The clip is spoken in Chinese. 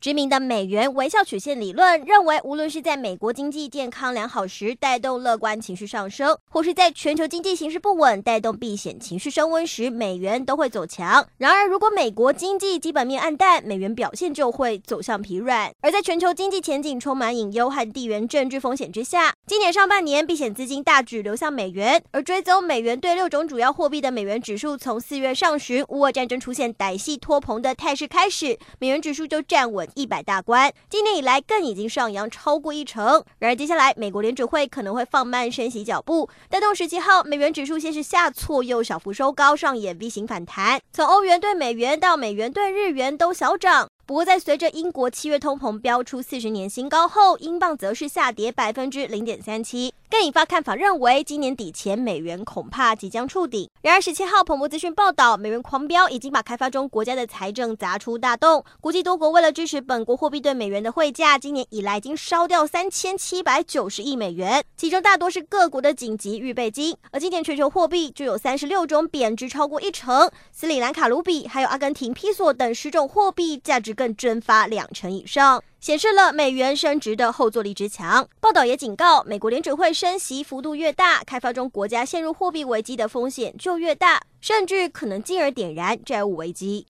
知名的美元微笑曲线理论认为，无论是在美国经济健康良好时带动乐观情绪上升，或是在全球经济形势不稳带动避险情绪升温时，美元都会走强。然而，如果美国经济基本面暗淡，美元表现就会走向疲软。而在全球经济前景充满隐忧和地缘政治风险之下，今年上半年避险资金大举流向美元，而追踪美元对六种主要货币的美元指数，从四月上旬乌俄战争出现歹戏拖棚的态势开始，美元指数就站稳。一百大关，今年以来更已经上扬超过一成。然而，接下来美国联准会可能会放慢升息脚步，带动十七号美元指数先是下挫，又小幅收高，上演 V 型反弹。从欧元兑美元到美元兑日元都小涨。不过，在随着英国七月通膨飙出四十年新高后，英镑则是下跌百分之零点三七，更引发看法认为，今年底前美元恐怕即将触顶。然而，十七号彭博资讯报道，美元狂飙已经把开发中国家的财政砸出大洞。估计多国为了支持本国货币对美元的汇价，今年以来已经烧掉三千七百九十亿美元，其中大多是各国的紧急预备金。而今年全球货币就有三十六种贬值超过一成，斯里兰卡卢比还有阿根廷披索等十种货币价值。更蒸发两成以上，显示了美元升值的后坐力之强。报道也警告，美国联准会升息幅度越大，开发中国家陷入货币危机的风险就越大，甚至可能进而点燃债务危机。